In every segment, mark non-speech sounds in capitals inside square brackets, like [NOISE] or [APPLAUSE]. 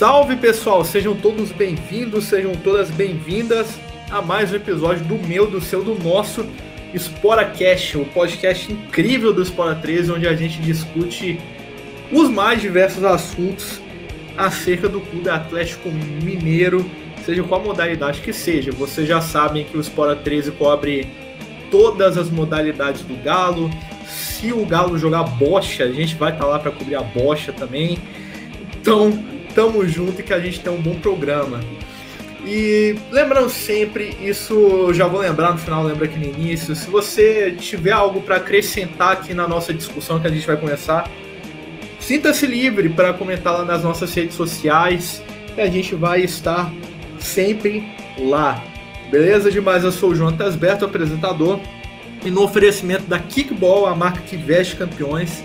Salve pessoal, sejam todos bem-vindos, sejam todas bem-vindas a mais um episódio do meu, do seu, do nosso SporaCast, o podcast incrível do Spora 13, onde a gente discute os mais diversos assuntos acerca do Clube Atlético Mineiro, seja qual modalidade que seja. Vocês já sabem que o Spora 13 cobre todas as modalidades do Galo. Se o Galo jogar bocha, a gente vai estar tá lá para cobrir a bocha também. Então, tamo junto e que a gente tem um bom programa. E lembrando sempre, isso eu já vou lembrar no final, lembra aqui no início. Se você tiver algo para acrescentar aqui na nossa discussão que a gente vai começar, sinta-se livre para comentar lá nas nossas redes sociais, que a gente vai estar sempre lá. Beleza demais? Eu sou o João Tasberto, apresentador. E no oferecimento da Kickball, a marca que veste campeões,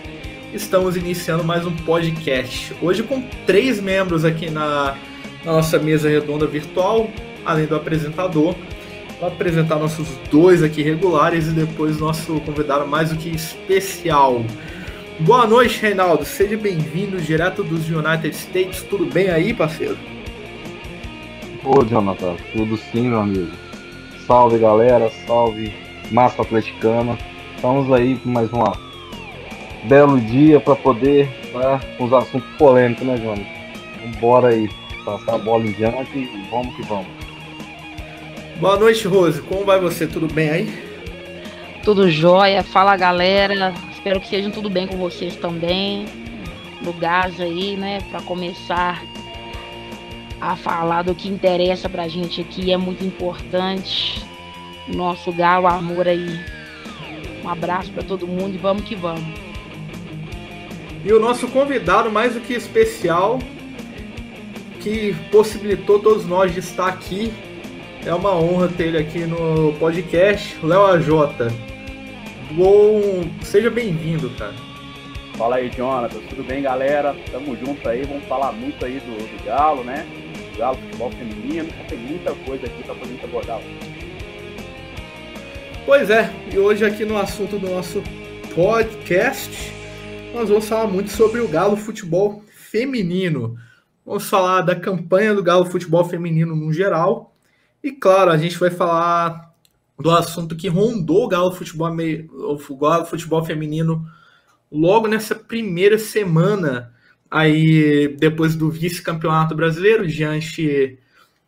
estamos iniciando mais um podcast. Hoje com três membros aqui na, na nossa mesa redonda virtual, além do apresentador. Vou apresentar nossos dois aqui regulares e depois nosso convidado mais do que especial. Boa noite, Reinaldo. Seja bem-vindo direto dos United States. Tudo bem aí, parceiro? Ô, Jonathan, tudo sim, meu amigo. Salve, galera. Salve, massa atleticana. Estamos aí com mais uma belo dia para poder com os assuntos polêmicos, né, Jonas? Vambora aí, passar a bola em diante e vamos que vamos. Boa noite, Rose. Como vai você? Tudo bem aí? Tudo jóia. Fala, galera. Espero que sejam tudo bem com vocês também. No gás aí, né, para começar a falar do que interessa pra gente aqui, é muito importante. Nosso galo amor aí. Um abraço para todo mundo e vamos que vamos. E o nosso convidado mais do que especial, que possibilitou todos nós de estar aqui. É uma honra ter ele aqui no podcast, Léo AJ. Bom, seja bem-vindo, cara. Fala aí, Jonathan. Tudo bem, galera? Tamo junto aí. Vamos falar muito aí do, do Galo, né? Do Galo, futebol feminino. Tem muita coisa aqui para poder abordar. Pois é, e hoje aqui no assunto do nosso podcast, nós vamos falar muito sobre o Galo Futebol Feminino. Vamos falar da campanha do Galo Futebol Feminino no geral. E claro, a gente vai falar do assunto que rondou o Galo Futebol, o Galo Futebol Feminino logo nessa primeira semana aí depois do vice-campeonato brasileiro diante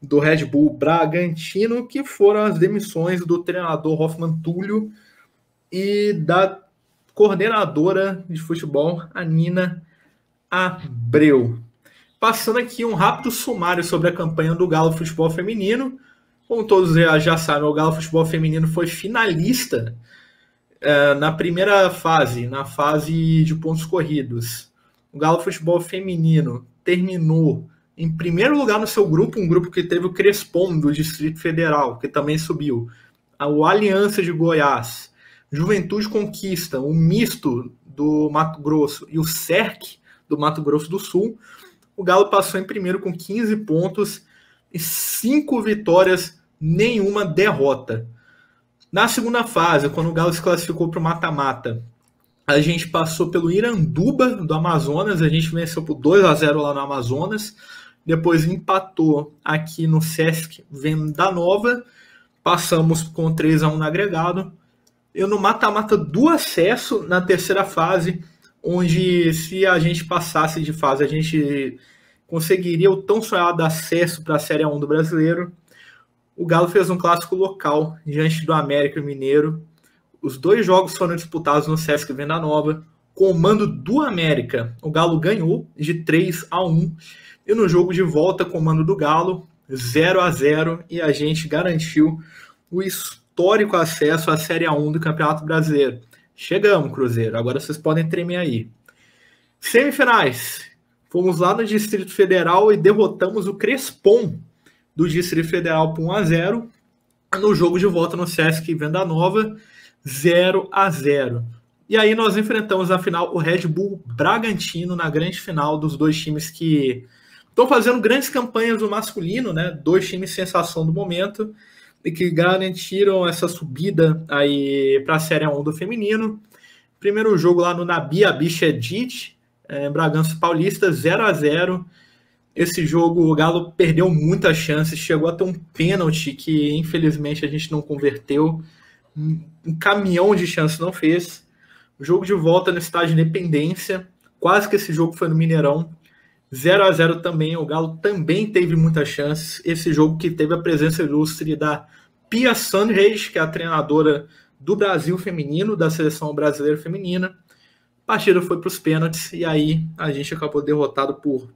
do Red Bull Bragantino, que foram as demissões do treinador Hoffman Túlio e da coordenadora de futebol, a Nina Abreu. Passando aqui um rápido sumário sobre a campanha do Galo Futebol Feminino. Como todos já sabem, o Galo Futebol Feminino foi finalista é, na primeira fase, na fase de pontos corridos. O Galo Futebol Feminino terminou em primeiro lugar no seu grupo, um grupo que teve o Crespon do Distrito Federal, que também subiu. O Aliança de Goiás, Juventude Conquista, o misto do Mato Grosso e o CERC do Mato Grosso do Sul, o Galo passou em primeiro com 15 pontos e 5 vitórias, nenhuma derrota. Na segunda fase, quando o Galo se classificou para o mata-mata, a gente passou pelo Iranduba do Amazonas, a gente venceu por 2 a 0 lá no Amazonas, depois empatou aqui no Sesc Venda Nova, passamos com 3 a 1 no agregado, eu no mata-mata do acesso na terceira fase, onde se a gente passasse de fase, a gente conseguiria o tão sonhado acesso para a Série 1 do brasileiro. O Galo fez um clássico local diante do América Mineiro. Os dois jogos foram disputados no Sesc Venda Nova. Com o mando do América, o Galo ganhou de 3 a 1. E no jogo de volta, com o mando do Galo, 0 a 0. E a gente garantiu o histórico acesso à Série A1 do Campeonato Brasileiro. Chegamos, Cruzeiro. Agora vocês podem tremer aí. Semifinais. Fomos lá no Distrito Federal e derrotamos o Crespon do Distrito Federal por 1 a 0 no jogo de volta no Sesc Venda Nova, 0 a 0. E aí nós enfrentamos na final o Red Bull Bragantino na grande final dos dois times que estão fazendo grandes campanhas no masculino, né? Dois times sensação do momento que garantiram essa subida aí para a Série 1 do feminino. Primeiro jogo lá no Nabi Abichedid, é, Bragança Paulista, 0 a 0 Esse jogo o Galo perdeu muitas chances, chegou a ter um pênalti que infelizmente a gente não converteu. Um caminhão de chances não fez. Jogo de volta no estádio Independência, quase que esse jogo foi no Mineirão. 0 a 0 também, o Galo também teve muitas chances. Esse jogo que teve a presença ilustre da Pia Sandreis, que é a treinadora do Brasil feminino, da seleção brasileira feminina. A partida foi para os pênaltis e aí a gente acabou derrotado por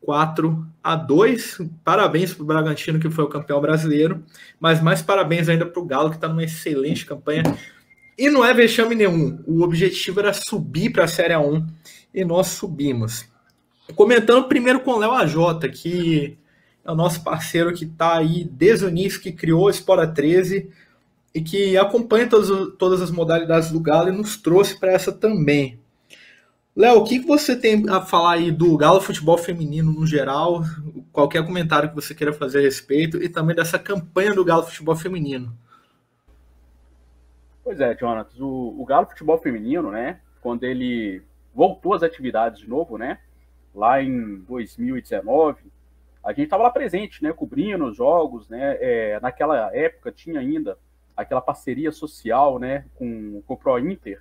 4 a 2. Parabéns para o Bragantino, que foi o campeão brasileiro, mas mais parabéns ainda para o Galo, que está numa excelente campanha. E não é vexame nenhum. O objetivo era subir para a Série A1 e nós subimos. Comentando primeiro com o Léo AJ, que é o nosso parceiro que está aí desde o início, que criou a Espora 13 e que acompanha todas, todas as modalidades do Galo e nos trouxe para essa também. Léo, o que, que você tem a falar aí do Galo Futebol Feminino no geral? Qualquer comentário que você queira fazer a respeito e também dessa campanha do Galo Futebol Feminino. Pois é, Jonathan, o, o Galo Futebol Feminino, né, quando ele voltou às atividades de novo, né, lá em 2019, a gente estava lá presente, né, cobrindo os jogos, né, é, naquela época tinha ainda aquela parceria social, né, com, com o Pro Inter,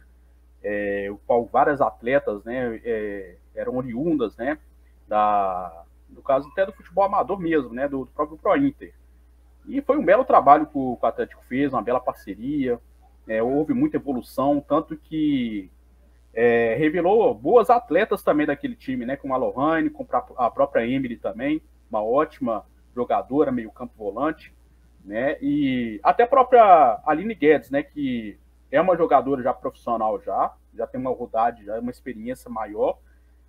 é, o qual várias atletas, né, é, eram oriundas, né, da, no caso até do futebol amador mesmo, né, do, do próprio Pro Inter. E foi um belo trabalho que o, Atlético fez, uma bela parceria, é, houve muita evolução, tanto que é, revelou boas atletas também daquele time, né? Como a Lohane, com a própria Emily também, uma ótima jogadora, meio campo volante, né? E até a própria Aline Guedes, né? Que é uma jogadora já profissional já, já tem uma rodagem, já uma experiência maior,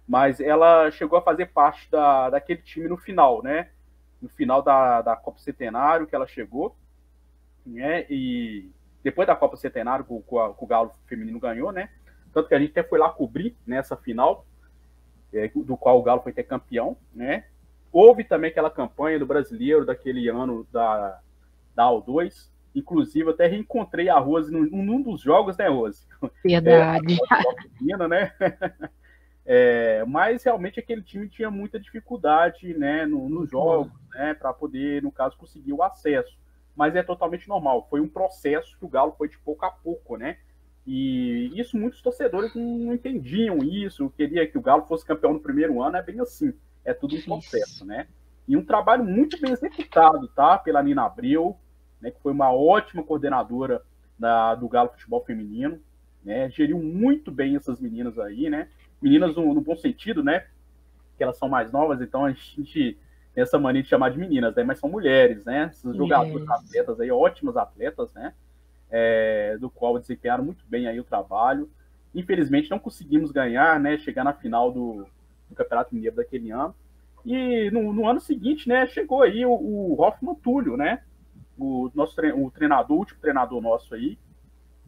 mas ela chegou a fazer parte da, daquele time no final, né? No final da, da Copa Centenário que ela chegou, né? E depois da Copa Centenário que o, o Galo feminino ganhou, né? Tanto que a gente até foi lá cobrir nessa final, é, do qual o Galo foi ter campeão, né? Houve também aquela campanha do brasileiro daquele ano da, da AU2. Inclusive, até reencontrei a Rose num, num dos jogos, né, Rose? Verdade. [LAUGHS] É, né? [LAUGHS] É, mas realmente aquele time tinha muita dificuldade né, nos no jogos, né, para poder, no caso, conseguir o acesso. Mas é totalmente normal. Foi um processo que o Galo foi de pouco a pouco, né? E isso muitos torcedores não entendiam isso, queria que o Galo fosse campeão no primeiro ano, é bem assim, é tudo um processo, né? E um trabalho muito bem executado, tá? Pela Nina Abreu, né, que foi uma ótima coordenadora da, do Galo Futebol Feminino, né? Geriu muito bem essas meninas aí, né? Meninas no, no bom sentido, né? Que elas são mais novas, então a gente tem essa mania de chamar de meninas, né? Mas são mulheres, né? Essas jogadoras, atletas aí, ótimas atletas, né? É, do qual desempenharam muito bem aí o trabalho. Infelizmente não conseguimos ganhar, né, chegar na final do, do Campeonato Mineiro daquele ano. E no, no, ano seguinte, né, chegou aí o, o Hoffman Túlio, né, o nosso tre o treinador, o último treinador nosso aí,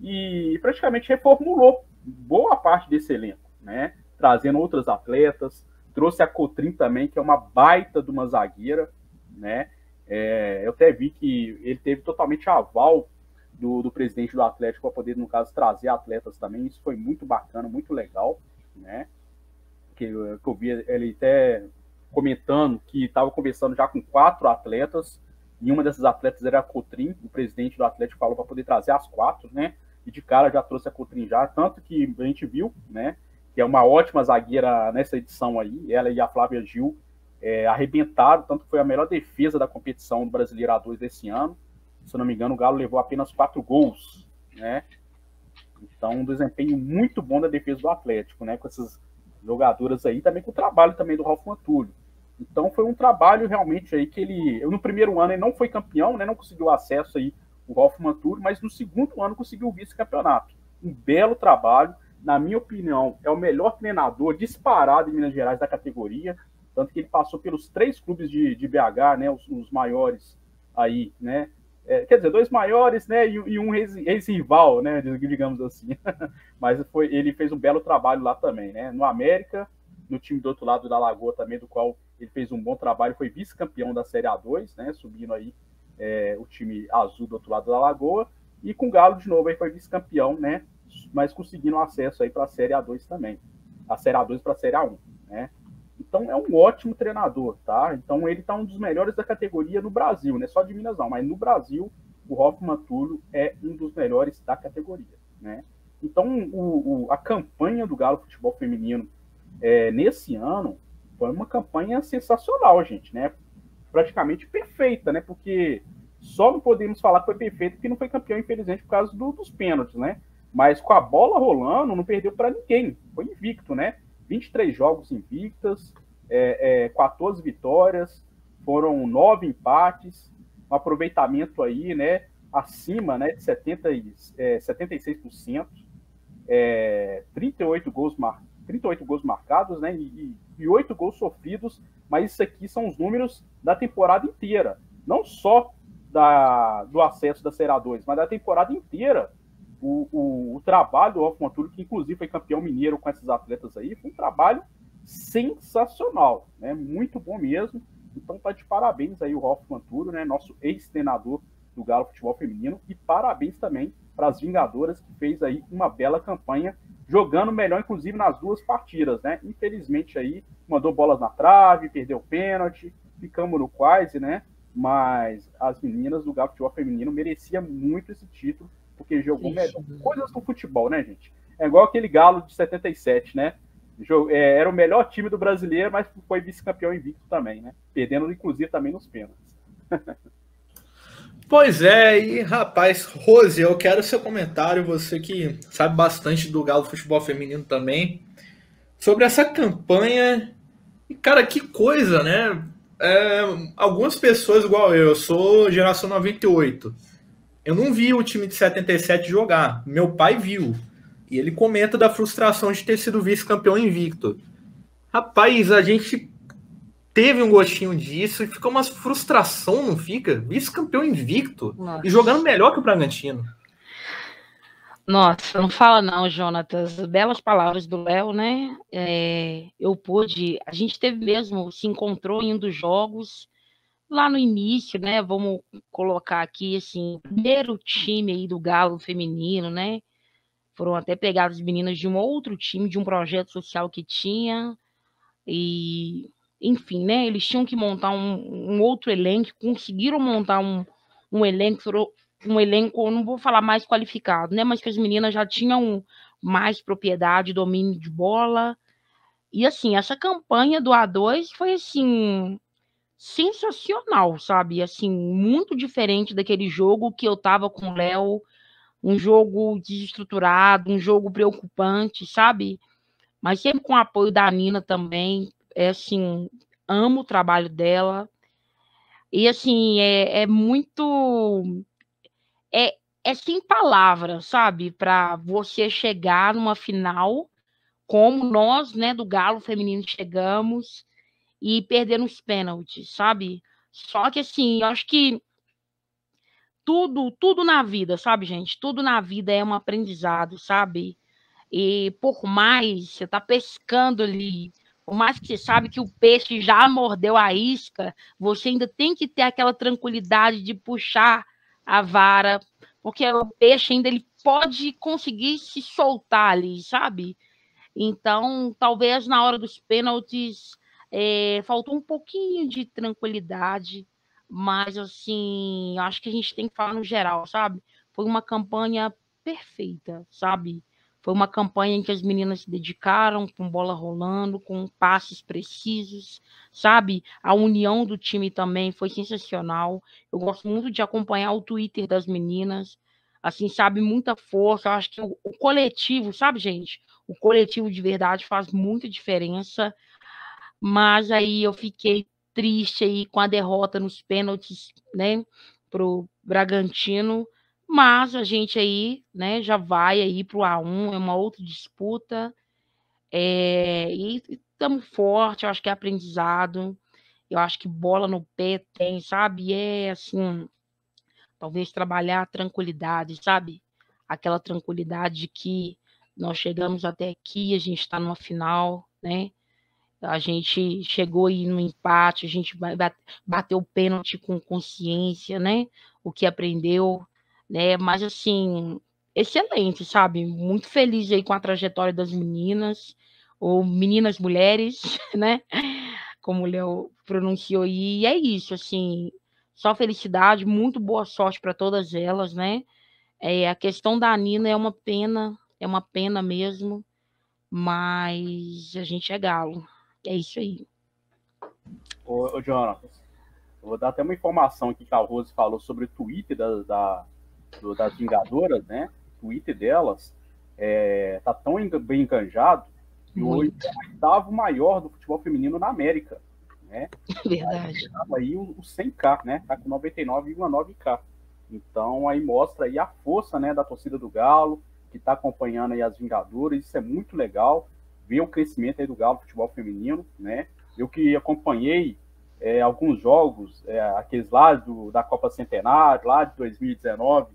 e praticamente reformulou boa parte desse elenco, né, trazendo outros atletas, trouxe a Cotrim também, que é uma baita de uma zagueira, né, é, eu até vi que ele teve totalmente aval do, do presidente do Atlético para poder, no caso, trazer atletas também. Isso foi muito bacana, muito legal, né? Que, que eu vi ele até comentando que estava conversando já com quatro atletas, e uma dessas atletas era a Cotrim, o presidente do Atlético falou para poder trazer as quatro, né? E de cara já trouxe a Cotrim já, tanto que a gente viu, né? Que é uma ótima zagueira nessa edição aí, ela e a Flávia Gil é, arrebentaram, tanto que foi a melhor defesa da competição do Brasileiro A2 desse ano se não me engano, o Galo levou apenas quatro gols, né? Então, um desempenho muito bom da defesa do Atlético, né? Com essas jogadoras aí, também com o trabalho também do Ralf Antúlio. Então, foi um trabalho realmente aí que ele, no primeiro ano ele não foi campeão, né? Não conseguiu acesso aí o Ralf Manturo, mas no segundo ano conseguiu o vice-campeonato. Um belo trabalho, na minha opinião, é o melhor treinador disparado em Minas Gerais da categoria, tanto que ele passou pelos três clubes de, de BH, né? Os, os maiores aí, né? É, quer dizer, dois maiores, né, e, e um ex-rival, né, digamos assim. [LAUGHS] Mas foi, ele fez um belo trabalho lá também, né, no América, no time do outro lado da Lagoa também, do qual ele fez um bom trabalho, foi vice-campeão da Série A2, né, subindo aí é, o time azul do outro lado da Lagoa, e com o Galo de novo aí foi vice-campeão, né, mas conseguindo acesso aí para a Série A2 também, a Série A2 para a Série A1, né. Então é um ótimo treinador, tá? Então ele tá um dos melhores da categoria no Brasil, não é só de Minas não, mas no Brasil o Hoffman Túlio é um dos melhores da categoria, né? Então o, o, a campanha do Galo Futebol Feminino é, nesse ano foi uma campanha sensacional, gente, né? Praticamente perfeita, né? Porque só não podemos falar que foi perfeito porque não foi campeão, infelizmente, por causa do, dos pênaltis, né? Mas com a bola rolando, não perdeu para ninguém. Foi invicto, né? 23 jogos invictas, é, é, 14 vitórias, foram nove empates, um aproveitamento aí, né? Acima né, de 70, é, 76%, é, 38, gols mar, 38 gols marcados, né? E, e 8 gols sofridos, mas isso aqui são os números da temporada inteira. Não só da, do acesso da Série A2, mas da temporada inteira. O, o, o trabalho do Hoffman Túlio, que inclusive foi campeão mineiro com esses atletas aí, foi um trabalho sensacional, né? Muito bom mesmo. Então tá de parabéns aí o Hoffman Túlio, né? Nosso ex-treinador do Galo Futebol Feminino e parabéns também para as Vingadoras que fez aí uma bela campanha, jogando melhor inclusive nas duas partidas, né? Infelizmente aí mandou bolas na trave, perdeu pênalti, ficamos no quase, né? mas as meninas do Galo Futebol Feminino merecia muito esse título, porque jogou melhor. Coisas do futebol, né, gente? É igual aquele Galo de 77, né? É, era o melhor time do brasileiro, mas foi vice-campeão invicto também, né? Perdendo, inclusive, também nos pênaltis. [LAUGHS] Pois é, e rapaz, Rose, eu quero seu comentário, você que sabe bastante do Galo Futebol Feminino também, sobre essa campanha. E, cara, que coisa, né? é, algumas pessoas, igual eu, eu sou geração 98. Eu não vi o time de 77 jogar. Meu pai viu. E ele comenta da frustração de ter sido vice-campeão invicto. Rapaz, a gente teve um gostinho disso e fica uma frustração, não fica? Vice-campeão invicto Nossa. e jogando melhor que o Bragantino. Nossa, não fala não, Jonatas. Belas palavras do Léo, né? É, eu pude. A gente teve mesmo, se encontrou em um dos jogos lá no início, né? Vamos colocar aqui assim, primeiro time aí do Galo feminino, né? Foram até pegar as meninas de um outro time, de um projeto social que tinha. E, enfim, né? Eles tinham que montar um, um outro elenco, conseguiram montar um, um elenco, um elenco, não vou falar mais qualificado, né? Mas que as meninas já tinham mais propriedade, domínio de bola. E assim, essa campanha do A2 foi assim sensacional, sabe? Assim, muito diferente daquele jogo que eu tava com o Léo, um jogo desestruturado, um jogo preocupante, sabe? Mas sempre com o apoio da Nina também. É assim, amo o trabalho dela. E assim, é, é muito é, é sem palavras, sabe? Para você chegar numa final, como nós, né, do Galo Feminino chegamos e perder nos pênaltis, sabe? Só que assim, eu acho que tudo, tudo na vida, sabe, gente? Tudo na vida é um aprendizado, sabe? E por mais você tá pescando ali, por mais que você sabe que o peixe já mordeu a isca, você ainda tem que ter aquela tranquilidade de puxar a vara, porque o peixe ainda ele pode conseguir se soltar ali, sabe? Então, talvez na hora dos pênaltis é, faltou um pouquinho de tranquilidade, mas assim, acho que a gente tem que falar no geral, sabe? Foi uma campanha perfeita, sabe? Foi uma campanha em que as meninas se dedicaram, com bola rolando, com passes precisos, sabe? A união do time também foi sensacional. Eu gosto muito de acompanhar o Twitter das meninas, assim, sabe? Muita força. Eu acho que o, o coletivo, sabe, gente? O coletivo de verdade faz muita diferença. Mas aí eu fiquei triste aí com a derrota nos pênaltis, né? Pro Bragantino mas a gente aí, né, já vai aí para o A1, é uma outra disputa. É, e estamos forte, eu acho que é aprendizado. Eu acho que bola no pé tem, sabe? É assim, talvez trabalhar a tranquilidade, sabe? Aquela tranquilidade que nós chegamos até aqui, a gente está numa final, né? A gente chegou aí no empate, a gente bateu o pênalti com consciência, né? O que aprendeu, né? Mas assim, excelente, sabe? Muito feliz aí com a trajetória das meninas, ou meninas mulheres, [LAUGHS] né? como o Léo pronunciou. E é isso, assim, só felicidade, muito boa sorte para todas elas, né? É, a questão da Nina é uma pena, é uma pena mesmo, mas a gente é galo. É isso aí. Ô, ô Jonas, vou dar até uma informação aqui que a Rose falou sobre o Twitter da, da do, das Vingadoras, né? O Twitter delas é, tá tão bem enganjado que hoje é o oitavo maior do futebol feminino na América. Né? [LAUGHS] Verdade. Aí, aí o, o 100k, né? Tá com 99,9k. Então aí mostra aí a força né, da torcida do Galo, que está acompanhando aí as Vingadoras. Isso é muito legal. Ver o crescimento aí do Galo futebol feminino, né? Eu que acompanhei é, alguns jogos, é, aqueles lá do, da Copa Centenário, lá de 2019,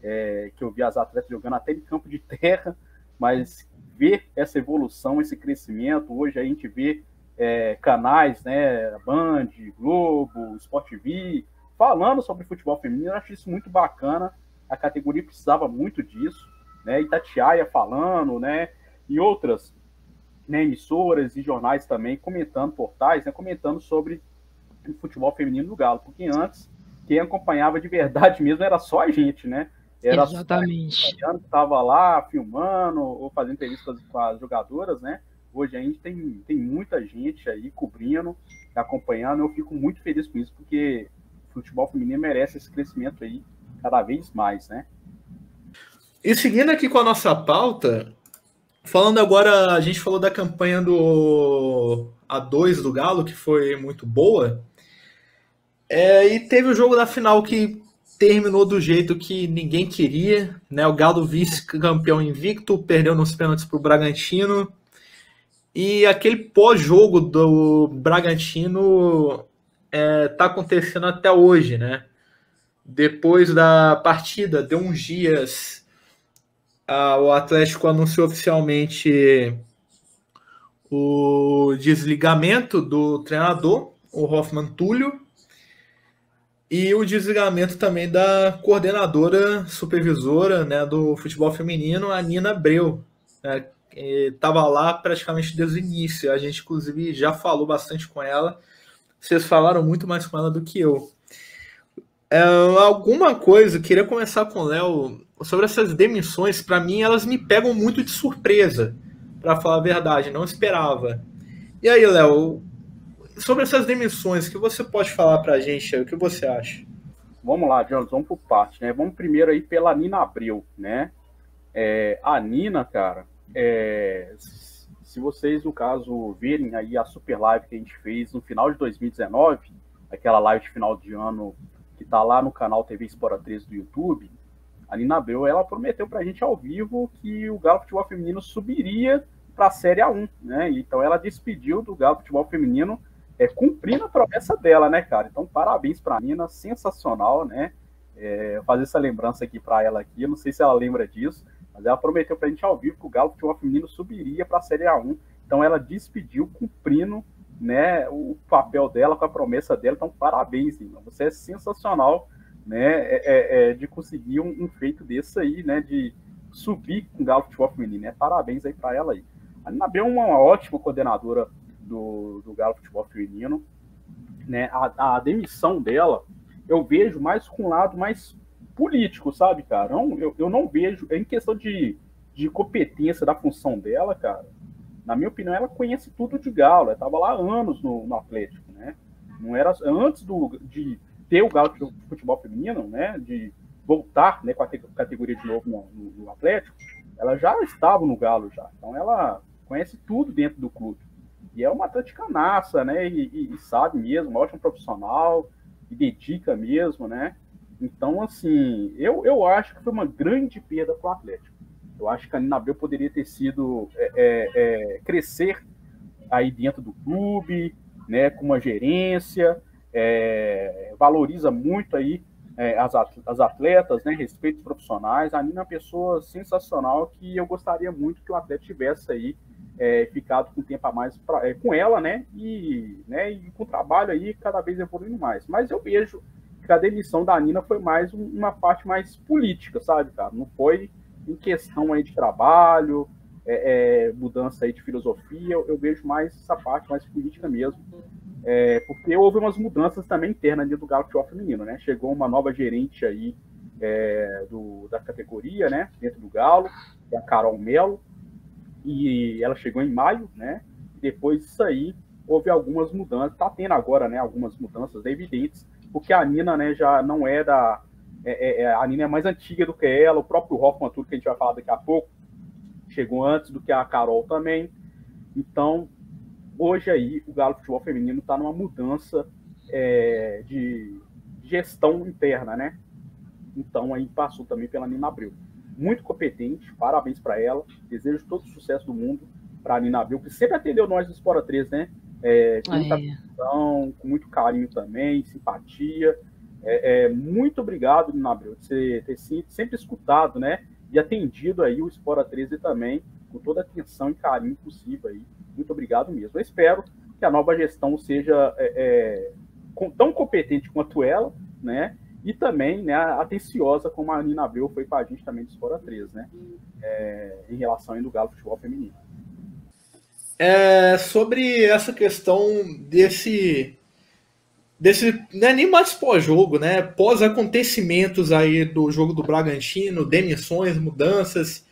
é, que eu vi as atletas jogando até em campo de terra, mas ver essa evolução, esse crescimento, hoje a gente vê é, canais, né, Band, Globo, Sport TV, falando sobre futebol feminino, eu acho isso muito bacana, a categoria precisava muito disso, né, Itatiaia falando, né, e outras né, emissoras e jornais também comentando, portais, né, comentando sobre o futebol feminino do Galo, porque antes quem acompanhava de verdade [LAUGHS] mesmo era só a gente, né, era Exatamente. que estava lá filmando ou fazendo entrevistas com as jogadoras, né? Hoje a gente tem, tem muita gente aí cobrindo, acompanhando. Eu fico muito feliz com isso, porque o futebol feminino merece esse crescimento aí cada vez mais, né? E seguindo aqui com a nossa pauta, falando agora, a gente falou da campanha do A2 do Galo, que foi muito boa. É, e teve o jogo da final que terminou do jeito que ninguém queria, né? O Galo vice-campeão invicto, perdeu nos pênaltis para o Bragantino. E aquele pós-jogo do Bragantino é, tá acontecendo até hoje, né? Depois da partida, deu uns dias, a, o Atlético anunciou oficialmente o desligamento do treinador, o Hoffman Túlio, e o desligamento também da coordenadora supervisora né, do futebol feminino, a Nina Abreu. Né, Estava lá praticamente desde o início. A gente, inclusive, já falou bastante com ela. Vocês falaram muito mais com ela do que eu. É, alguma coisa, queria começar com o Léo sobre essas demissões. Para mim, elas me pegam muito de surpresa, para falar a verdade. Não esperava. E aí, Léo, sobre essas demissões, que você pode falar para a gente? O que você acha? Vamos lá, Jones, vamos por parte, né? Vamos primeiro aí pela Nina Abreu, né? É, a Nina, cara, é, se vocês, no caso, verem aí a super live que a gente fez no final de 2019, aquela live de final de ano que tá lá no canal TV Espora 13 do YouTube, a Nina Abreu, ela prometeu pra gente ao vivo que o Galo Futebol Feminino subiria para a Série A1, né? Então ela despediu do Galo Futebol Feminino é, cumprindo a promessa dela, né, cara? Então, parabéns para a Nina, sensacional, né? É, fazer essa lembrança aqui para ela aqui, eu não sei se ela lembra disso, mas ela prometeu para a gente ao vivo que o Galo Futebol Feminino subiria para a Série A1. Então, ela despediu cumprindo né, o papel dela com a promessa dela. Então, parabéns, Nina. Você é sensacional, né, é, é, é de conseguir um, um, feito desse aí, né, de subir com o Galo Futebol Feminino. Né? Parabéns aí para ela aí. A B é uma, ótima coordenadora do, do Galo Futebol Feminino. Né? A, a, demissão dela, eu vejo mais com um lado mais político, sabe, cara? Não, eu, eu não vejo, em questão de, de competência da função dela, cara, na minha opinião, ela conhece tudo de Galo, ela estava lá anos no, no, Atlético, né? Não era antes do, de ter o Galo de futebol feminino, né? De voltar né, com a categoria de novo no, no, no Atlético, ela já estava no Galo já. Então ela conhece tudo dentro do clube. E é uma atleticaça, né? E, e, e, sabe mesmo, uma ótima profissional, e dedica mesmo, né? Então, assim, eu, eu acho que foi uma grande perda para o Atlético. Eu acho que a Nina Abreu poderia ter sido é, é, é, crescer aí dentro do clube, né? Com uma gerência, é, valoriza muito aí é, as, as atletas, né? Respeito profissionais. A Nina é uma pessoa sensacional que eu gostaria muito que o atleta tivesse aí é, ficado com tempo a mais pra, é, com ela, né? E, né? e com o trabalho aí cada vez evoluindo mais. Mas eu vejo que a demissão da Nina foi mais um, uma parte mais política, sabe, cara? Não foi em questão aí de trabalho, é, é, mudança aí de filosofia, eu, eu, vejo mais essa parte mais política mesmo. é, porque houve umas mudanças também internas dentro do Galo Futebol Feminino, né? Chegou uma nova gerente aí é, do, da categoria, né? Dentro do Galo, que é a Carol Melo, e ela chegou em maio, né? Depois disso aí, houve algumas mudanças, tá tendo agora, né? Algumas mudanças evidentes, porque a Nina, né, já não é da. É, é, é, a Nina é mais antiga do que ela, o próprio Hoffman, tudo que a gente vai falar daqui a pouco, chegou antes do que a Carol também. Então, hoje aí, o Galo Futebol Feminino está numa mudança é, de gestão interna, né? Então, aí passou também pela Nina Abreu. Muito competente, parabéns para ela. Desejo todo o sucesso do mundo para a Nina Abreu, que sempre atendeu nós do Espora 3, né? É, com muita atenção, com muito carinho também, simpatia. É, é, muito obrigado, Nina Abreu, de você ter sempre escutado, né? E atendido aí o Espora 13 também, com toda a atenção e carinho possível aí. Muito obrigado mesmo. Eu espero que a nova gestão seja é, é, tão competente quanto ela, né? E também né, atenciosa como a Nina Abreu foi para a gente também do Espora 3, né? É, em relação ao Galo Futebol Feminino. É, sobre essa questão desse desse não é nem mais pós-jogo, né? Pós acontecimentos aí do jogo do Bragantino, demissões, mudanças.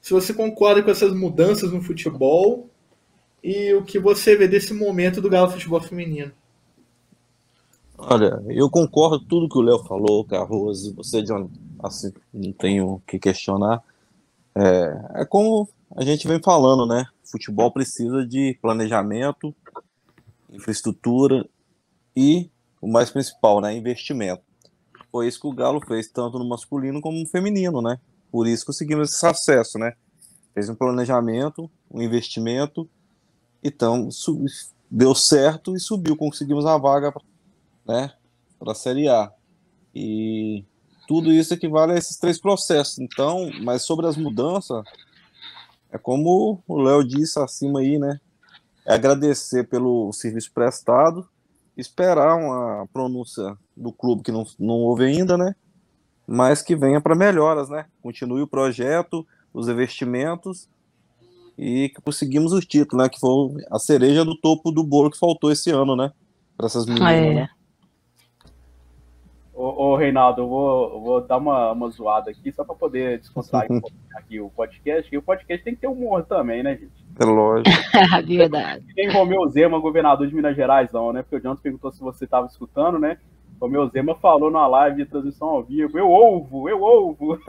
Se você concorda com essas mudanças no futebol e o que você vê desse momento do Galo Futebol Feminino. Olha, eu concordo com tudo que o Léo falou, Carroz, você, John, assim, não tenho o que questionar. É, é como a gente vem falando, né? Futebol precisa de planejamento, infraestrutura e o mais principal, né, investimento. Foi isso que o Galo fez, tanto no masculino como no feminino, né? Por isso conseguimos esse acesso, né? Fez um planejamento, um investimento, então deu certo e subiu, conseguimos a vaga, né, para a Série A. E tudo isso equivale a esses três processos. Então, mas sobre as mudanças, é como o Léo disse acima aí, né? É agradecer pelo serviço prestado esperar uma pronúncia do clube que não, não houve ainda, né? Mas que venha para melhoras, né? Continue o projeto, os investimentos e que conseguimos o título, né? Que foi a cereja do topo do bolo que faltou esse ano, né? Para essas meninas, é. né? Ô, ô, Reinaldo, eu vou, eu vou dar uma, uma zoada aqui só para poder descontrair [LAUGHS] um aqui o podcast. E o podcast tem que ter humor também, né, gente? É lógico. [LAUGHS] Verdade. Tem Romeu Zema, governador de Minas Gerais, não, né? Porque o Jones perguntou se você estava escutando, né? Romeu Zema falou na live de transmissão ao vivo: Eu ouvo, eu ouvo. [LAUGHS]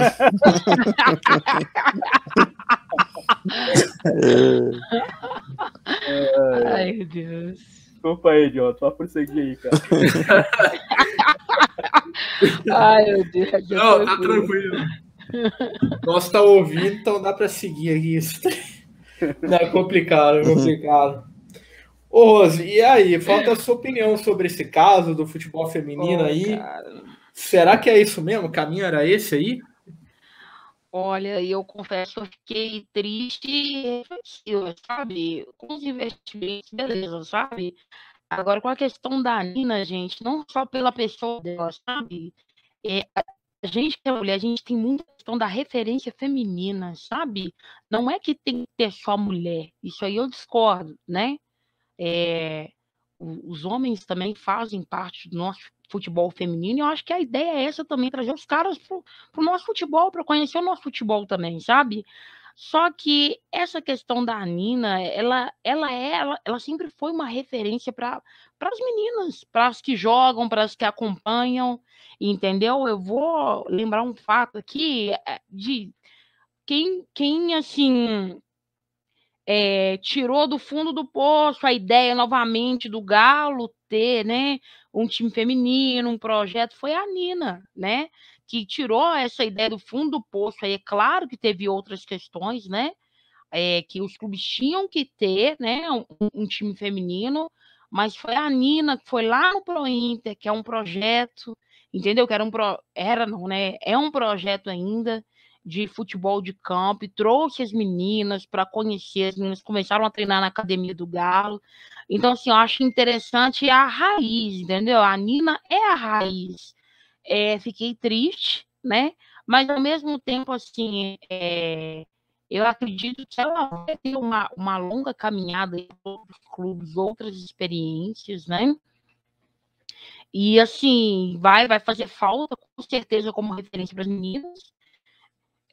é. Ai, meu Deus. Desculpa aí, John, só prosseguir aí, cara. [LAUGHS] Ai, meu Deus. Não, tá tranquilo. Nós tá ouvindo, então dá para seguir aqui isso. Não, é complicado, é complicado. Ô, Rose, e aí? Falta a sua opinião sobre esse caso do futebol feminino oh, aí. Cara. Será que é isso mesmo? O caminho era esse aí? Olha, eu confesso que eu fiquei triste e reflexiva, sabe? Com os investimentos, beleza, sabe? Agora, com a questão da Nina, gente, não só pela pessoa dela, sabe? É, a gente que é mulher, a gente tem muita questão da referência feminina, sabe? Não é que tem que ter só mulher, isso aí eu discordo, né? É, os homens também fazem parte do nosso futebol feminino, e eu acho que a ideia é essa também, trazer os caras pro, pro nosso futebol, para conhecer o nosso futebol também, sabe? Só que essa questão da Nina, ela, ela é, ela, ela sempre foi uma referência para as meninas, para as que jogam, para as que acompanham, entendeu? Eu vou lembrar um fato aqui eh, de quem, quem assim, é, tirou do fundo do poço a ideia novamente do Galo ter, né, um time feminino, um projeto, foi a Nina, né? que tirou essa ideia do fundo do poço. Aí é claro que teve outras questões, né? É, que os clubes tinham que ter, né? Um, um, time feminino, mas foi a Nina que foi lá no Pro Inter, que é um projeto, entendeu? Que era um pro, era não, né? É um projeto ainda de futebol de campo e trouxe as meninas para conhecer, as meninas começaram a treinar na academia do Galo. Então, assim, eu acho interessante a raiz, entendeu? A Nina é a raiz é, fiquei triste, né? Mas ao mesmo tempo, assim, é, eu acredito que ela vai ter uma, uma longa caminhada em outros clubes, outras experiências, né? E assim, vai, vai fazer falta, com certeza, como referência para as meninas.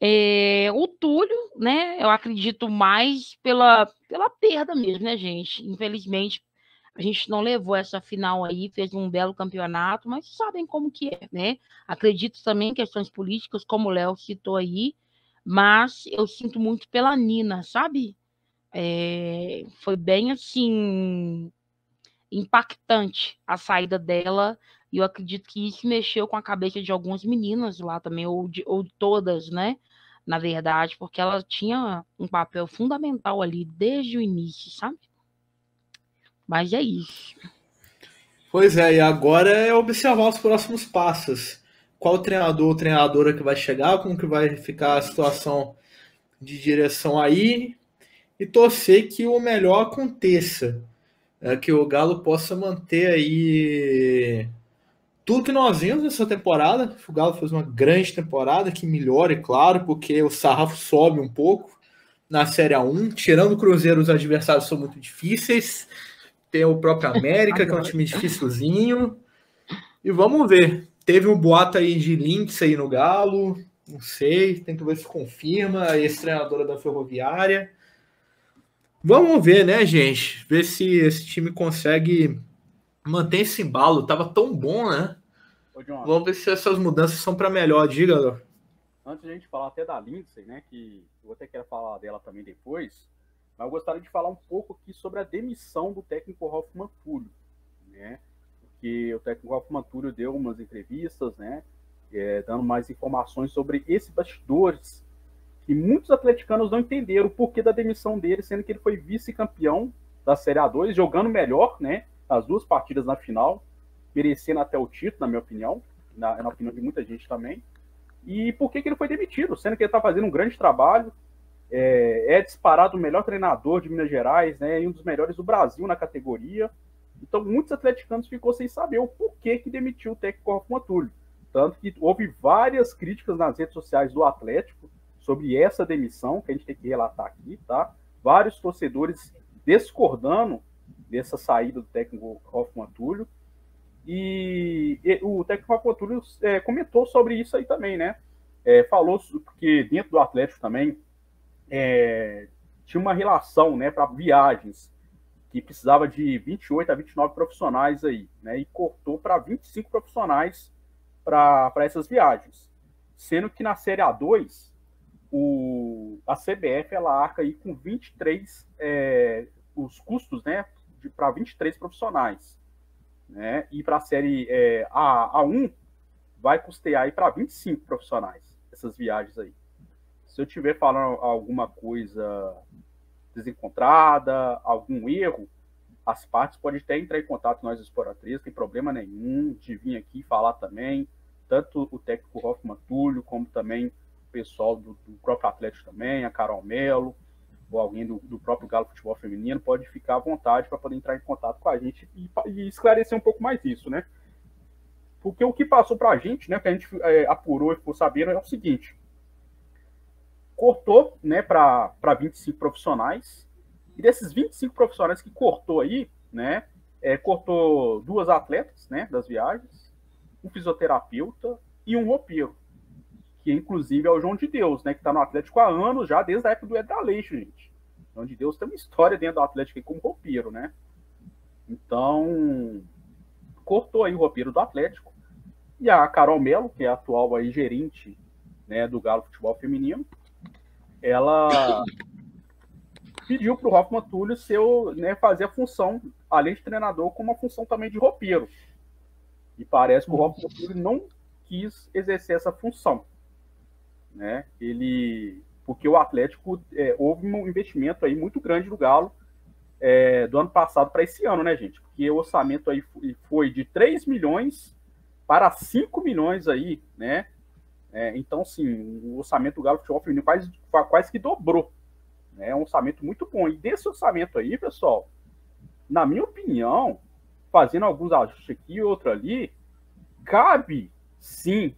É, o Túlio, né? Eu acredito mais pela, pela perda mesmo, né, gente? Infelizmente, a gente não levou essa final aí, fez um belo campeonato, mas sabem como que é, né? Acredito também em questões políticas, como o Léo citou aí, mas eu sinto muito pela Nina, sabe? É, foi bem assim impactante a saída dela e eu acredito que isso mexeu com a cabeça de algumas meninas lá também ou de, ou todas, né? Na verdade, porque ela tinha um papel fundamental ali desde o início, sabe? Mas é isso. Pois é, e agora é observar os próximos passos qual treinador ou treinadora que vai chegar, como que vai ficar a situação de direção aí e torcer que o melhor aconteça, é, que o Galo possa manter aí tudo que nós vimos nessa temporada. O Galo fez uma grande temporada, que melhore, claro, porque o sarrafo sobe um pouco na Série A1. Tirando o Cruzeiro, os adversários são muito difíceis. Tem o próprio América, que é um time dificilzinho. E vamos ver. Teve um boato aí de Lindsay no Galo, não sei, tem que ver se confirma, ex-treinadora da Ferroviária. Vamos ver, né, gente? Ver se esse time consegue manter esse embalo. Tava tão bom, né? Ô, Vamos ver se essas mudanças são para melhor, diga. Antes de a gente falar até da Lindsay, né, que eu até querer falar dela também depois, mas eu gostaria de falar um pouco aqui sobre a demissão do técnico Hoffman Fulho, né? que o técnico Hoffman Túlio deu umas entrevistas, né, é, dando mais informações sobre esses bastidores, que muitos atleticanos não entenderam o porquê da demissão dele, sendo que ele foi vice-campeão da Série A2, jogando melhor, né, as duas partidas na final, merecendo até o título, na minha opinião, na, na opinião de muita gente também. E por que, que ele foi demitido? Sendo que ele está fazendo um grande trabalho, é, é, disparado o melhor treinador de Minas Gerais, né, e um dos melhores do Brasil na categoria. Então, muitos atleticanos ficou sem saber o porquê que demitiu o técnico Hoffman Túlio. Tanto que houve várias críticas nas redes sociais do Atlético sobre essa demissão, que a gente tem que relatar aqui, tá? Vários torcedores discordando dessa saída do técnico Hoffman Túlio. E, e o técnico Hoffman Túlio é, comentou sobre isso aí também, né? É, falou que dentro do Atlético também é, tinha uma relação né, para viagens que precisava de 28 a 29 profissionais aí, né? E cortou para 25 profissionais para essas viagens. Sendo que na Série A2, o, a CBF ela arca aí com 23 é, os custos, né? Para 23 profissionais. Né? E para a série é, a, A1 vai custear para 25 profissionais essas viagens aí. Se eu tiver falando alguma coisa desencontrada, algum erro, as partes podem até entrar em contato nós, exploratriz, tem problema nenhum de vir aqui falar também, tanto o técnico Hoffman Túlio, como também o pessoal do, do próprio Atlético também, a Carol Melo, ou alguém do, do, próprio Galo Futebol Feminino, pode ficar à vontade para poder entrar em contato com a gente e, e, esclarecer um pouco mais isso, né? Porque o que passou para a gente, né, que a gente é, apurou e ficou sabendo é o seguinte, cortou né, para 25 profissionais. E desses 25 profissionais que cortou aí, né, é, cortou duas atletas né, das viagens, um fisioterapeuta e um roupeiro, que inclusive é o João de Deus, né, que está no Atlético há anos já, desde a época do Leite, gente. João de Deus tem uma história dentro do Atlético como roupeiro, né? Então, cortou aí o roupeiro do Atlético. E a Carol Melo, que é a atual aí gerente né, do Galo Futebol Feminino, ela [COUGHS] pediu para o Hoffman Túlio seu, né, fazer a função, além de treinador, com uma função também de roupeiro. E parece que o Hoffman Túlio não quis exercer essa função. Né? Ele, porque o Atlético é, houve um investimento aí muito grande no Galo é, do ano passado para esse ano, né, gente? Porque o orçamento aí foi de 3 milhões para 5 milhões aí, né? É, então, sim, o orçamento do Galo Futebol Feminino quase, quase que dobrou. Né? É um orçamento muito bom. E desse orçamento aí, pessoal, na minha opinião, fazendo alguns ajustes aqui e outro ali, cabe sim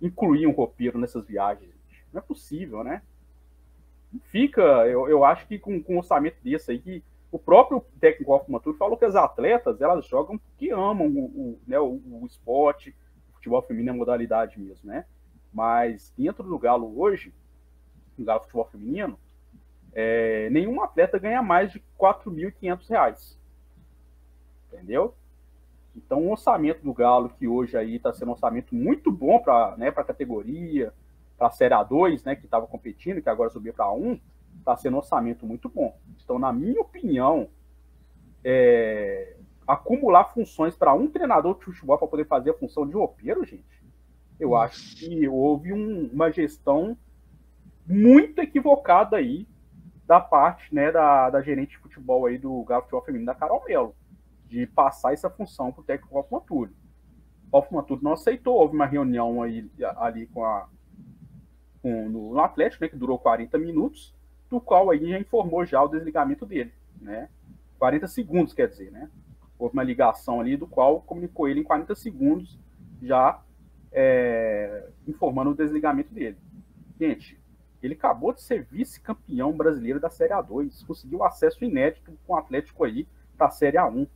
incluir um roupeiro nessas viagens. Não é possível, né? fica, eu, eu acho que com, com um orçamento desse aí, que o próprio técnico Alfumaturo falou que as atletas, elas jogam porque amam o, o, né, o, o esporte, o futebol feminino é modalidade mesmo, né? Mas dentro do Galo hoje, no Galo Futebol Feminino, é, nenhum atleta ganha mais de R$ 4.500. Entendeu? Então, o orçamento do Galo, que hoje aí está sendo um orçamento muito bom para né, a categoria, para a Série A2, né, que estava competindo, que agora subiu para A1, está sendo um orçamento muito bom. Então, na minha opinião, é, acumular funções para um treinador de futebol para poder fazer a função de roupeiro, gente, eu acho que houve um, uma gestão muito equivocada aí da parte né, da, da gerente de futebol aí do Galo Futebol Feminino, da Carol Melo de passar essa função para o técnico Alfman Túlio. Túlio não aceitou, houve uma reunião aí, ali com a, com, no, no, Atlético, né, que durou 40 minutos, do qual aí já informou já o desligamento dele, né? 40 segundos, quer dizer, né? Houve uma ligação ali do qual comunicou ele em 40 segundos, já é, informando o desligamento dele. Gente, ele acabou de ser vice-campeão brasileiro da Série A2, conseguiu acesso inédito com o Atlético aí para a Série A1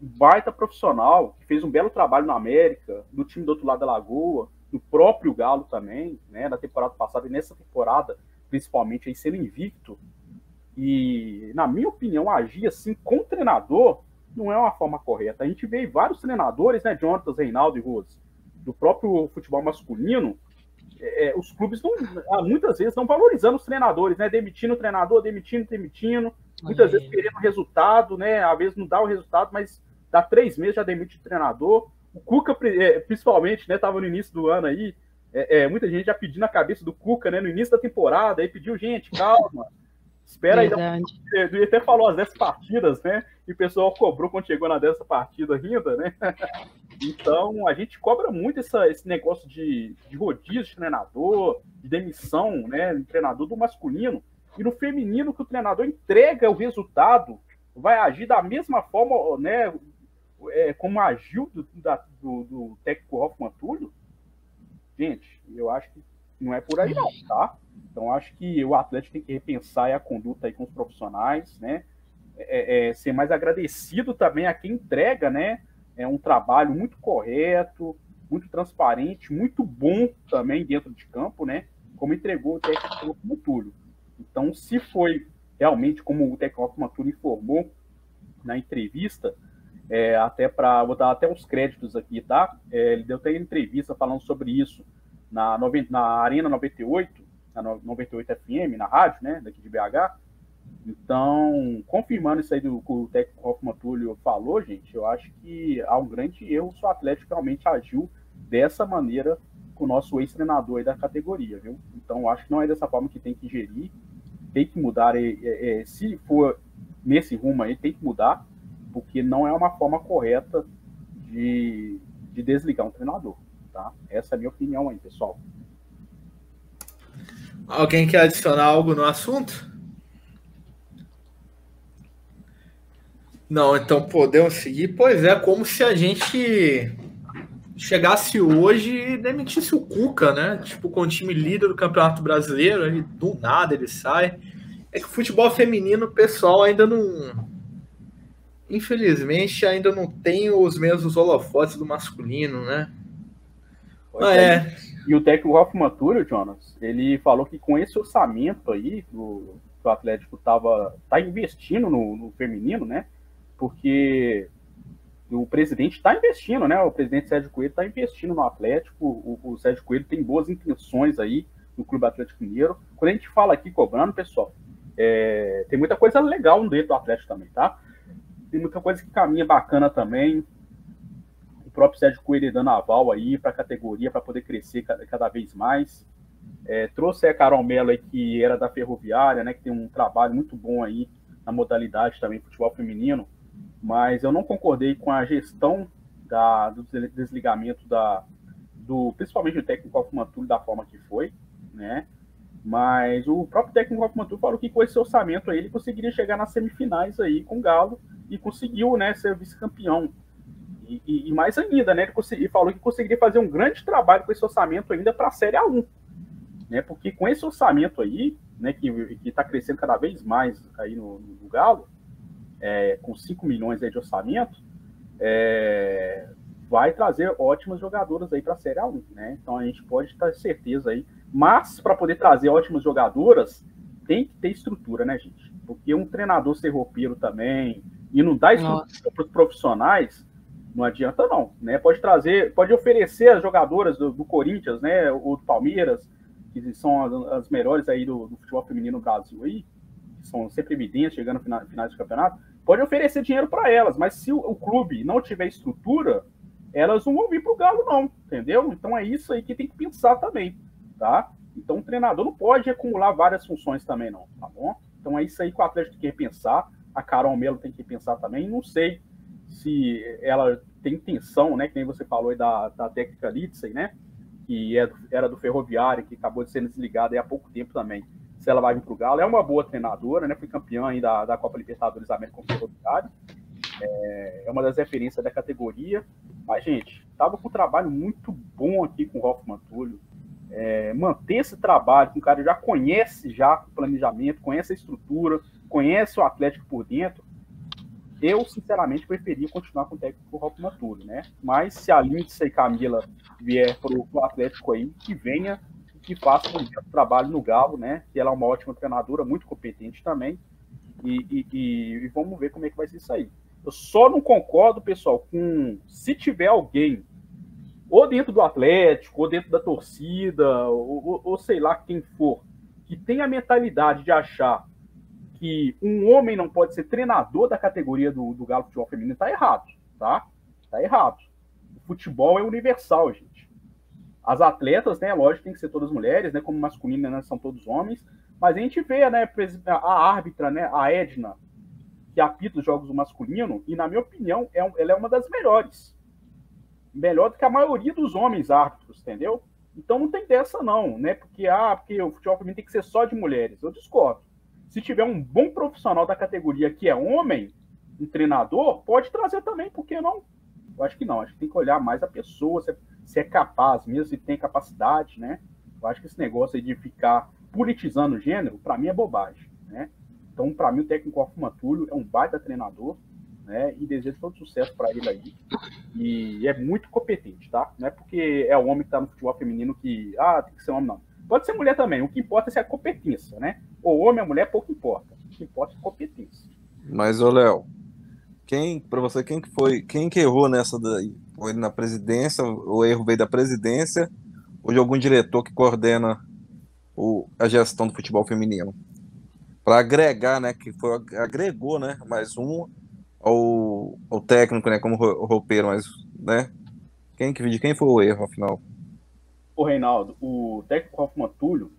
baita profissional, que fez um belo trabalho na América, no time do outro lado da Lagoa, no próprio Galo também, né, na temporada passada e nessa temporada, principalmente aí sendo invicto. E, na minha opinião, agir assim com o treinador não é uma forma correta. A gente vê vários treinadores, né, Jonatas, Reinaldo e Rose, do próprio futebol masculino, é, é os clubes não, ah, muitas vezes não valorizando os treinadores, né, demitindo o treinador, demitindo, demitindo, muitas vezes querendo resultado, né, às vezes não dá o resultado, mas dá três meses já demite o treinador. O Cuca, é, principalmente, né, tava no início do ano aí, é, é, muita gente já pedindo a cabeça do Cuca, né, no início da temporada, aí pediu, gente, calma, espera aí. Ele até falou as 10 partidas, né, e o pessoal cobrou quando chegou na dessa partida ainda, né. [LAUGHS] Então, a gente cobra muito essa, esse negócio de, de rodízio de treinador, de demissão, né, de treinador do masculino, e no feminino que o treinador entrega o resultado, vai agir da mesma forma, né, é, como agiu do, da, do, do técnico Hoffman Túlio, gente, eu acho que não é por aí não, tá? Então acho que o Atlético tem que repensar a conduta aí com os profissionais, né? É, é, ser mais agradecido também a quem entrega, né? É um trabalho muito correto, muito transparente, muito bom também dentro de campo, né? Como entregou o técnico Hoffman Túlio. Então, se foi realmente como o técnico Túlio informou na entrevista, é, até para vou dar até os créditos aqui, tá? É, ele deu até entrevista falando sobre isso na, na Arena 98, na 98 FM, na rádio, né, daqui de BH. Então, confirmando isso aí do que o técnico Hoffman Túlio falou, gente, eu acho que há um grande erro se o Atlético realmente agiu dessa maneira com o nosso ex-treinador aí da categoria, viu? Então, acho que não é dessa forma que tem que gerir, tem que mudar, é, é, se for nesse rumo aí, tem que mudar, porque não é uma forma correta de, de desligar um treinador. Tá? Essa é a minha opinião aí, pessoal. Alguém quer adicionar algo no assunto? Não, então podemos seguir. Pois é, como se a gente chegasse hoje e demitisse o Cuca, né? Tipo, com o time líder do Campeonato Brasileiro, ele do nada ele sai. É que o futebol feminino, o pessoal ainda não infelizmente ainda não tem os mesmos holofotes do masculino, né? Ah, é. E o técnico Hoffman Túlio, Jonas, ele falou que com esse orçamento aí, o, o Atlético tava, tá investindo no, no feminino, né? Porque o presidente está investindo, né? O presidente Sérgio Coelho está investindo no Atlético. O, o, Sérgio Coelho tem boas intenções aí no Clube Atlético Mineiro. Quando a gente fala aqui cobrando, pessoal, é, tem muita coisa legal dentro do Atlético também, tá? Tem muita coisa que caminha bacana também. O próprio Sérgio Coelho dando aval aí para a categoria, para poder crescer cada, vez mais. É, trouxe a Carol Mello aí, que era da Ferroviária, né, que tem um trabalho muito bom aí na modalidade também, futebol feminino, mas eu não concordei com a gestão da, do desligamento da, do, principalmente do técnico Alfumatulho da forma que foi, né, mas o próprio técnico Alfumatulho falou que com esse orçamento aí ele conseguiria chegar nas semifinais aí com o Galo e conseguiu né, ser vice-campeão. E, e, e, mais ainda, né, ele consegui, falou que conseguiria fazer um grande trabalho com esse orçamento ainda para a Série A1. Né, porque com esse orçamento aí, né, que está crescendo cada vez mais aí no, no Galo, é, com 5 milhões de orçamento, é, vai trazer ótimas jogadoras aí para a Série A1, né? Então a gente pode ter certeza aí. Mas para poder trazer ótimas jogadoras, tem que ter estrutura, né, gente? Porque um treinador ser roupeiro também e não dar estrutura para os profissionais, não adianta não, né? Pode trazer, pode oferecer as jogadoras do, do Corinthians, né, ou do Palmeiras, que são as, as melhores aí do, do, futebol feminino no Brasil aí, que são sempre evidentes, chegando no final, finais de campeonato, pode oferecer dinheiro para elas, mas se o, o, clube não tiver estrutura, elas não vão vir para o Galo não, entendeu? Então é isso aí que tem que pensar também, tá? Então o treinador não pode acumular várias funções também não, tá bom? Então é isso aí que o Atlético tem que pensar, a Carol Melo tem que pensar também, não sei se ela tem intenção, né, que nem você falou aí da, da técnica Lidsey, né, que é, era do Ferroviário, que acabou de ser desligada há pouco tempo também, se ela vai vir para o Galo. É uma boa treinadora, né? Foi campeã aí da, da Copa Libertadores América com o Ferroviário. É, é, uma das referências da categoria. Mas, gente, estava com um trabalho muito bom aqui com o Hoffman Túlio. É, manter esse trabalho com o cara já conhece já o planejamento, conhece a estrutura, conhece o Atlético por dentro, eu, sinceramente, preferia continuar com o técnico Rock Túlio, né? Mas se a Lindsay e Camila vier para o Atlético aí, que venha e que faça um trabalho no Galo, né? Que ela é uma ótima treinadora, muito competente também. E, e, e, vamos ver como é que vai ser isso aí. Eu só não concordo, pessoal, com se tiver alguém, ou dentro do Atlético, ou dentro da torcida, ou, ou, ou sei lá quem for, que tem a mentalidade de achar que um homem não pode ser treinador da categoria do, do Galo Futebol Feminino está errado, tá? Está errado. O futebol é universal, gente. As atletas, né, lógico, tem que ser todas mulheres, né, como masculino, né, são todos homens, mas a gente vê, né, a árbitra, né, a Edna, que apita os jogos do masculino, e na minha opinião, é, ela é uma das melhores. Melhor do que a maioria dos homens árbitros, entendeu? Então não tem dessa não, né? Porque ah, porque o futebol feminino tem que ser só de mulheres. Eu discordo se tiver um bom profissional da categoria que é homem, um treinador, pode trazer também, por que não? Eu acho que não, acho que tem que olhar mais a pessoa, se é, se é capaz mesmo, se tem capacidade, né? Eu acho que esse negócio de ficar politizando o gênero, para mim é bobagem, né? Então, para mim, o técnico Alfuma Túlio é um baita treinador, né? E desejo todo sucesso para ele aí. E é muito competente, tá? Não é porque é o homem que tá no futebol feminino que, ah, tem que ser homem, não. Pode ser mulher também. O que importa é a competência, né? O homem ou mulher, pouco importa. O que importa é a competência. Mas, ô Léo, quem, para você, quem que foi, quem que errou nessa daí? Foi na presidência, o erro veio da presidência ou de algum diretor que coordena o, a gestão do futebol feminino? Para agregar, né, que foi, agregou, né, mais um ao, ao técnico, né, como roupeiro, mas, né, quem que de quem foi o erro, afinal? O Reinaldo, o técnico Hoffman Túlio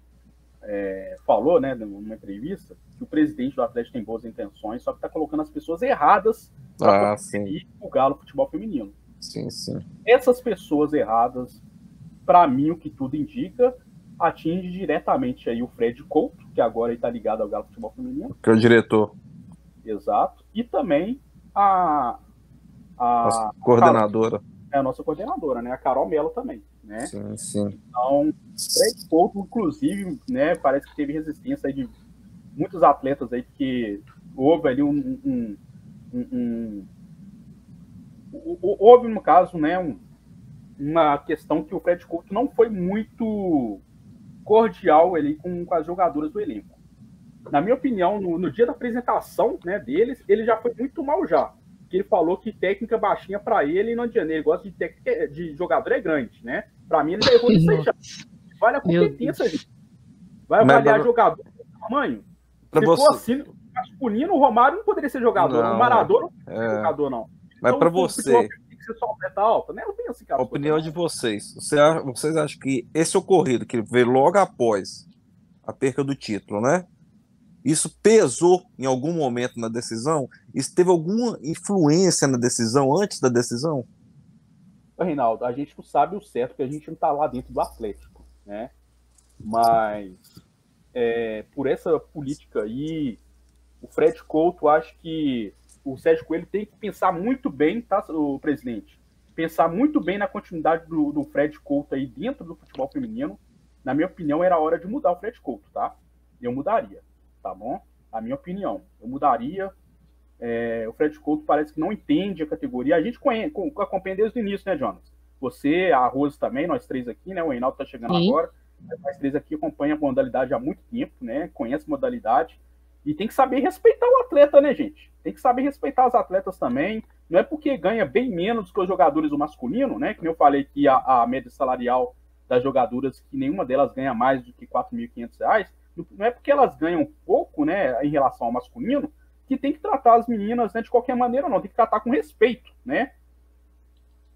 é, falou, né, numa entrevista, que o presidente do Atlético tem boas intenções, só que está colocando as pessoas erradas para ah, o Galo futebol feminino. Sim, sim. Essas pessoas erradas, para mim, o que tudo indica, atinge diretamente aí o Fred Couto, que agora está ligado ao Galo futebol feminino. Que é o diretor. Exato. E também a. A, a coordenadora. A, é a nossa coordenadora, né? A Carol Mello também né? Sim, sim. Então, Fred Couto, inclusive, né, parece que teve resistência de muitos atletas aí que houve ali um, um, um, um houve no caso, né, um, uma questão que o Fred Couto não foi muito cordial ali com, com as jogadoras do elenco. Na minha opinião, no, no dia da apresentação né, deles, ele já foi muito mal já que ele falou que técnica baixinha para ele não adianta. Ele gosta de, técnica, de jogador é grande, né? Para mim, ele errou nisso aí já. Vale a competência, gente. Vai avaliar Mas, jogador do tamanho. Se você... for assim, masculino, o Romário não poderia ser jogador. Não, o Maradona não é... ser jogador, não. Mas então, para você. Alta, né? Eu tenho assim, cara, a opinião de vocês. Vocês acham que esse ocorrido, que veio logo após a perca do título, né? Isso pesou em algum momento na decisão? Isso teve alguma influência na decisão antes da decisão? Reinaldo, a gente não sabe o certo, porque a gente não está lá dentro do Atlético, né? Mas é, por essa política aí, o Fred Couto, acho que o Sérgio Coelho tem que pensar muito bem, tá, o presidente? Pensar muito bem na continuidade do, do Fred Couto aí dentro do futebol feminino. Na minha opinião, era hora de mudar o Fred Couto, tá? eu mudaria, tá bom? A minha opinião, eu mudaria. É, o Fred Couto parece que não entende a categoria. A gente conhece, acompanha desde o início, né, Jonas? Você, a Rose também, nós três aqui, né? O Reinaldo tá chegando Sim. agora. Nós três aqui acompanham a modalidade há muito tempo, né? Conhece a modalidade. E tem que saber respeitar o atleta, né, gente? Tem que saber respeitar os atletas também. Não é porque ganha bem menos que os jogadores do masculino, né? Que eu falei que a, a média salarial das jogadoras, que nenhuma delas ganha mais do que R$ 4.500, não é porque elas ganham pouco, né, em relação ao masculino, que tem que tratar as meninas né, de qualquer maneira, não. Tem que tratar com respeito, né?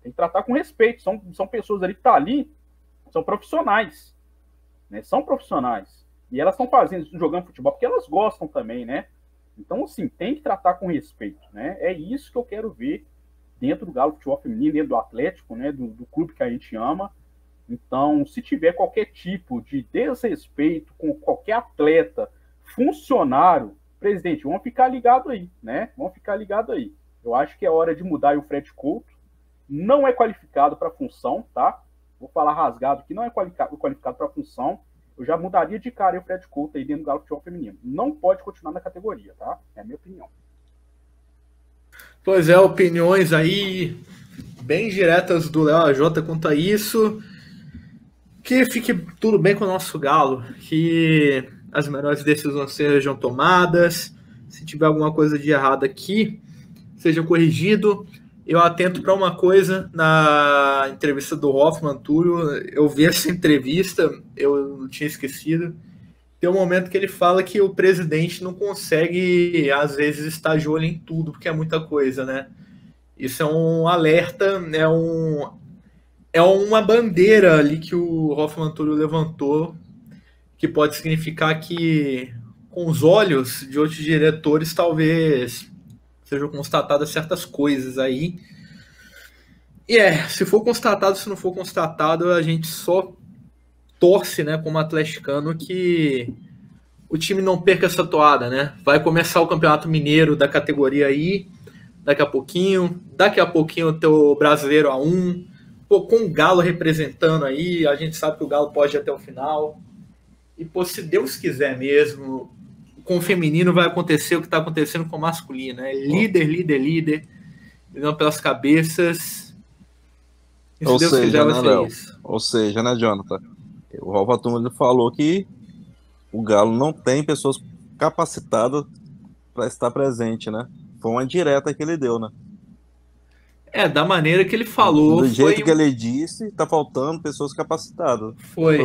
Tem que tratar com respeito. São, são pessoas ali que estão tá ali, são profissionais, né? São profissionais. E elas estão fazendo, jogando futebol porque elas gostam também, né? Então, assim, tem que tratar com respeito, né? É isso que eu quero ver dentro do Galo Futebol Feminino, dentro do Atlético, né? Do, do clube que a gente ama. Então, se tiver qualquer tipo de desrespeito com qualquer atleta, funcionário, presidente, vamos ficar ligado aí, né? Vamos ficar ligado aí. Eu acho que é hora de mudar o Fred Couto. Não é qualificado para a função, tá? Vou falar rasgado que não é qualificado, para a função. Eu já mudaria de cara o Fred Couto aí dentro do Galo Futebol Feminino. Não pode continuar na categoria, tá? É a minha opinião. Pois é, opiniões aí bem diretas do Léo AJ quanto a isso. Que fique tudo bem com o nosso Galo, que as melhores decisões sejam tomadas. Se tiver alguma coisa de errado aqui, seja corrigido. Eu atento para uma coisa na entrevista do Hoffman Túlio. Eu vi essa entrevista, eu não tinha esquecido. Tem um momento que ele fala que o presidente não consegue, às vezes, estar de olho em tudo, porque é muita coisa, né? Isso é um alerta, é um, é uma bandeira ali que o Hoffman Túlio levantou, que pode significar que, com os olhos de outros diretores, talvez sejam constatadas certas coisas aí. E é, se for constatado, se não for constatado, a gente só torce, né, como atleticano, que o time não perca essa toada, né? Vai começar o Campeonato Mineiro da categoria aí, daqui a pouquinho. Daqui a pouquinho o teu brasileiro A1 pô, com o Galo representando aí, a gente sabe que o Galo pode ir até o final. E, pô, se Deus quiser mesmo, com o feminino vai acontecer o que está acontecendo com o masculino. É líder, líder, líder, não pelas cabeças. E Ou Deus seja, quiser, né, Léo? Ou seja, né, Jonathan? O Túmulo falou que o Galo não tem pessoas capacitadas para estar presente, né? Foi uma direta que ele deu, né? É, da maneira que ele falou. Do jeito foi... que ele disse, tá faltando pessoas capacitadas. Foi.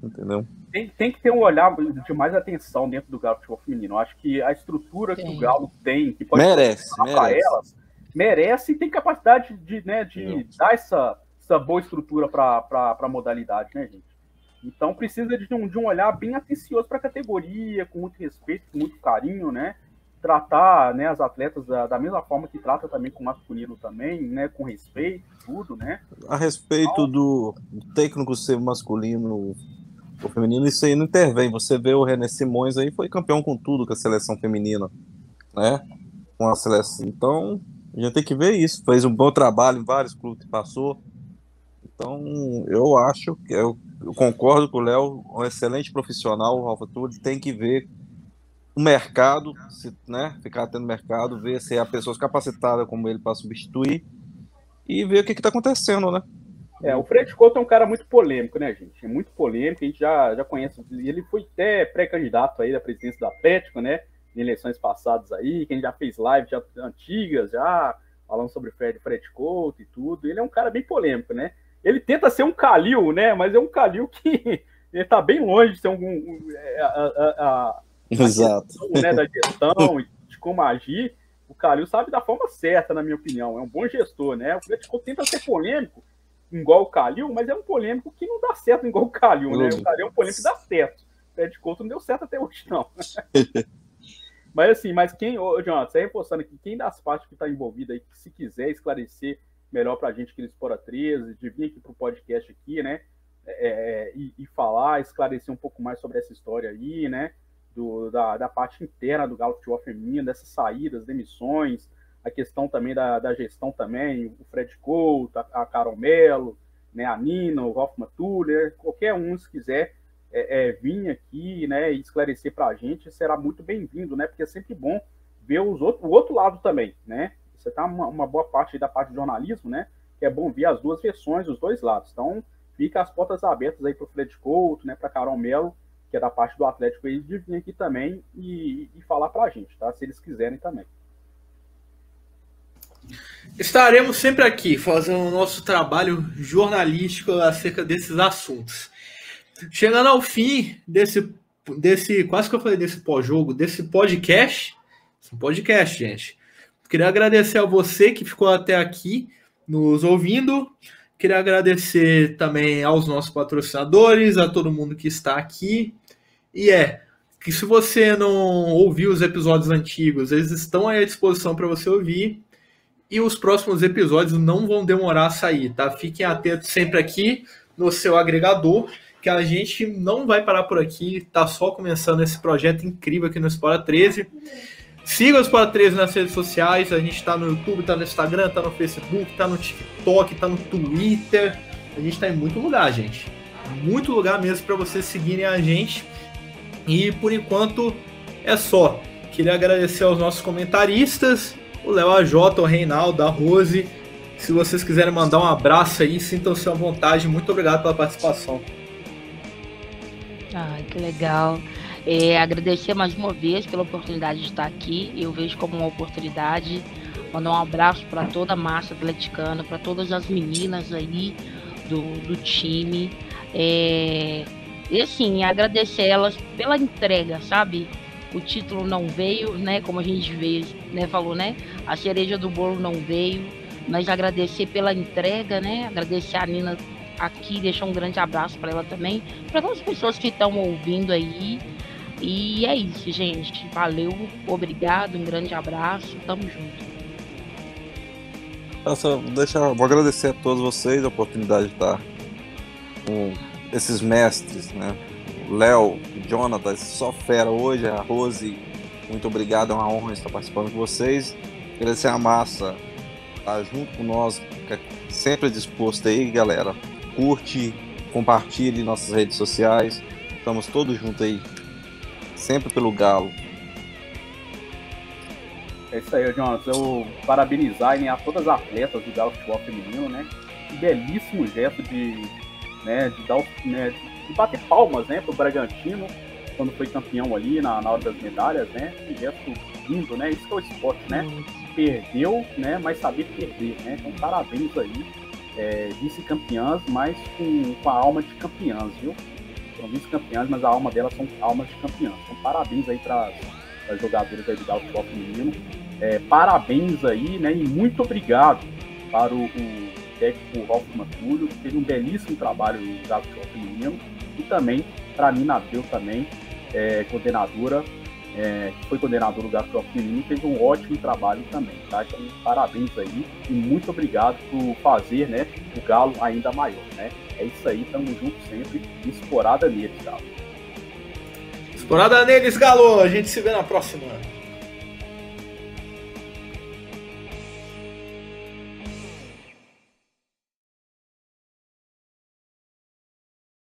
Entendeu? Tem, tem que ter um olhar de mais atenção dentro do Galo Futebol Feminino. Eu acho que a estrutura que o Galo tem, que pode merece, merece. elas, merece e tem capacidade de, né, de dar essa, essa boa estrutura para a modalidade, né, gente? Então precisa de um, de um olhar bem atencioso para a categoria, com muito respeito, com muito carinho, né? tratar né, as atletas da, da, mesma forma que trata também com o masculino também, né, com respeito, tudo, né? A respeito então, do técnico ser masculino ou feminino, isso aí não intervém. Você vê o René Simões aí, foi campeão com tudo com a seleção feminina, né? Com a seleção. Então, a gente tem que ver isso. Fez um bom trabalho em vários clubes que passou. Então, eu acho que eu, eu concordo com o Léo, um excelente profissional, o Alfa Tudo, tem que ver o mercado, se, né, ficar tendo mercado, ver se há pessoas capacitadas como ele para substituir e ver o que está acontecendo, né? É, o Fred Couto é um cara muito polêmico, né, gente? É muito polêmico, a gente já, já conhece. Ele foi até pré-candidato aí da presidência do Atlético, né? Em eleições passadas aí, que a gente já fez live já, antigas, já falando sobre Fred, Fred Couto e tudo. Ele é um cara bem polêmico, né? Ele tenta ser um Calil, né? Mas é um Calil que [LAUGHS] ele tá bem longe de ser um, um é, a, a, a, Exato. Questão, né, da gestão e de como agir, o Calil sabe da forma certa, na minha opinião. É um bom gestor, né? O Atlético tenta ser polêmico, igual o Calil, mas é um polêmico que não dá certo igual o Calil, né? O Calil é um polêmico que dá certo. O Fred Couto não deu certo até hoje, não. [LAUGHS] mas assim, mas quem, ô, Jonathan, você reforçando aqui, quem das partes que está envolvida aí, que se quiser esclarecer melhor para a gente aqui no Espora 13, de vir aqui para o podcast aqui, né? É, é, e, e falar, esclarecer um pouco mais sobre essa história aí, né? do, da, da parte interna do Galo Futebol Feminino, dessas saídas, demissões, a questão também da, da gestão também, o Fred Couto, a, a Carol Mello, né, a Nina, o Hoffman Tuller, qualquer um, se quiser é, é, vir aqui, né, e esclarecer para a gente, será muito bem-vindo, né? Porque é sempre bom ver os outro, o outro lado também, né? Você tá uma, uma boa parte da parte de jornalismo, né? Que é bom ver as duas versões, os dois lados. Então, fica as portas abertas aí para o Fred Couto, né? Para Carol Melo, que é da parte do Atlético, eles de vir aqui também e, e falar para a gente, tá? Se eles quiserem também. Estaremos sempre aqui fazendo o nosso trabalho jornalístico acerca desses assuntos. Chegando ao fim desse, desse quase que eu falei desse pós-jogo, desse podcast. Podcast, gente. Queria agradecer a você que ficou até aqui nos ouvindo. Queria agradecer também aos nossos patrocinadores, a todo mundo que está aqui. E é que se você não ouviu os episódios antigos, eles estão à disposição para você ouvir. E os próximos episódios não vão demorar a sair, tá? Fiquem atentos sempre aqui no seu agregador, que a gente não vai parar por aqui, tá só começando esse projeto incrível aqui no Espora 13. Siga o Espora 13 nas redes sociais, a gente tá no YouTube, tá no Instagram, tá no Facebook, tá no TikTok, tá no Twitter. A gente tá em muito lugar, gente. Muito lugar mesmo para vocês seguirem a gente. E por enquanto é só. Queria agradecer aos nossos comentaristas o Léo AJ, o Reinaldo, a Rose. Se vocês quiserem mandar um abraço aí, sintam-se à vontade. Muito obrigado pela participação. Ai, que legal. É, agradecer mais uma vez pela oportunidade de estar aqui. Eu vejo como uma oportunidade. Mandar um abraço para toda a massa atleticana, para todas as meninas aí do, do time. É, e assim, agradecer elas pela entrega, sabe? O título não veio, né? Como a gente veio, né? Falou, né? A cereja do bolo não veio, mas agradecer pela entrega, né? Agradecer a Nina aqui, deixar um grande abraço para ela também, para todas as pessoas que estão ouvindo aí. E é isso, gente. Valeu, obrigado, um grande abraço, tamo junto. Nossa, deixa, vou agradecer a todos vocês a oportunidade de estar com esses mestres, né? Léo, Jonathan, só fera hoje, a Rose, muito obrigado, é uma honra estar participando com vocês. Agradecer a massa, tá junto com nós, sempre disposto aí, galera. Curte, compartilhe nossas redes sociais, estamos todos juntos aí, sempre pelo Galo. É isso aí, Jonathan. Eu parabenizar a todas as atletas do Galo Futebol Feminino, né? Que belíssimo gesto de, né, de dar né, e bater palmas, né, pro Bragantino, quando foi campeão ali na, na hora das medalhas, né? Que gesto lindo, né? Isso que é o esporte, né? Perdeu, né? Mas saber perder, né? Então, parabéns aí. É, vice-campeãs, mas com, com a alma de campeãs, viu? São vice-campeãs, mas a alma delas são almas de campeãs. Então, parabéns aí para as jogadoras aí do Galo Futebol Feminino. É, parabéns aí, né? E muito obrigado para o, o técnico Rolf Matulho, que fez um belíssimo trabalho no Futebol Feminino e também para Nina Abreu também, é, coordenadora, é, que foi coordenadora do Gastro Feminino, fez um ótimo trabalho também, tá? Então, parabéns aí e muito obrigado por fazer, né, o Galo ainda maior, né? É isso aí, tamo junto sempre, esporada neles, Galo. Esporada neles, Galo! A gente se vê na próxima.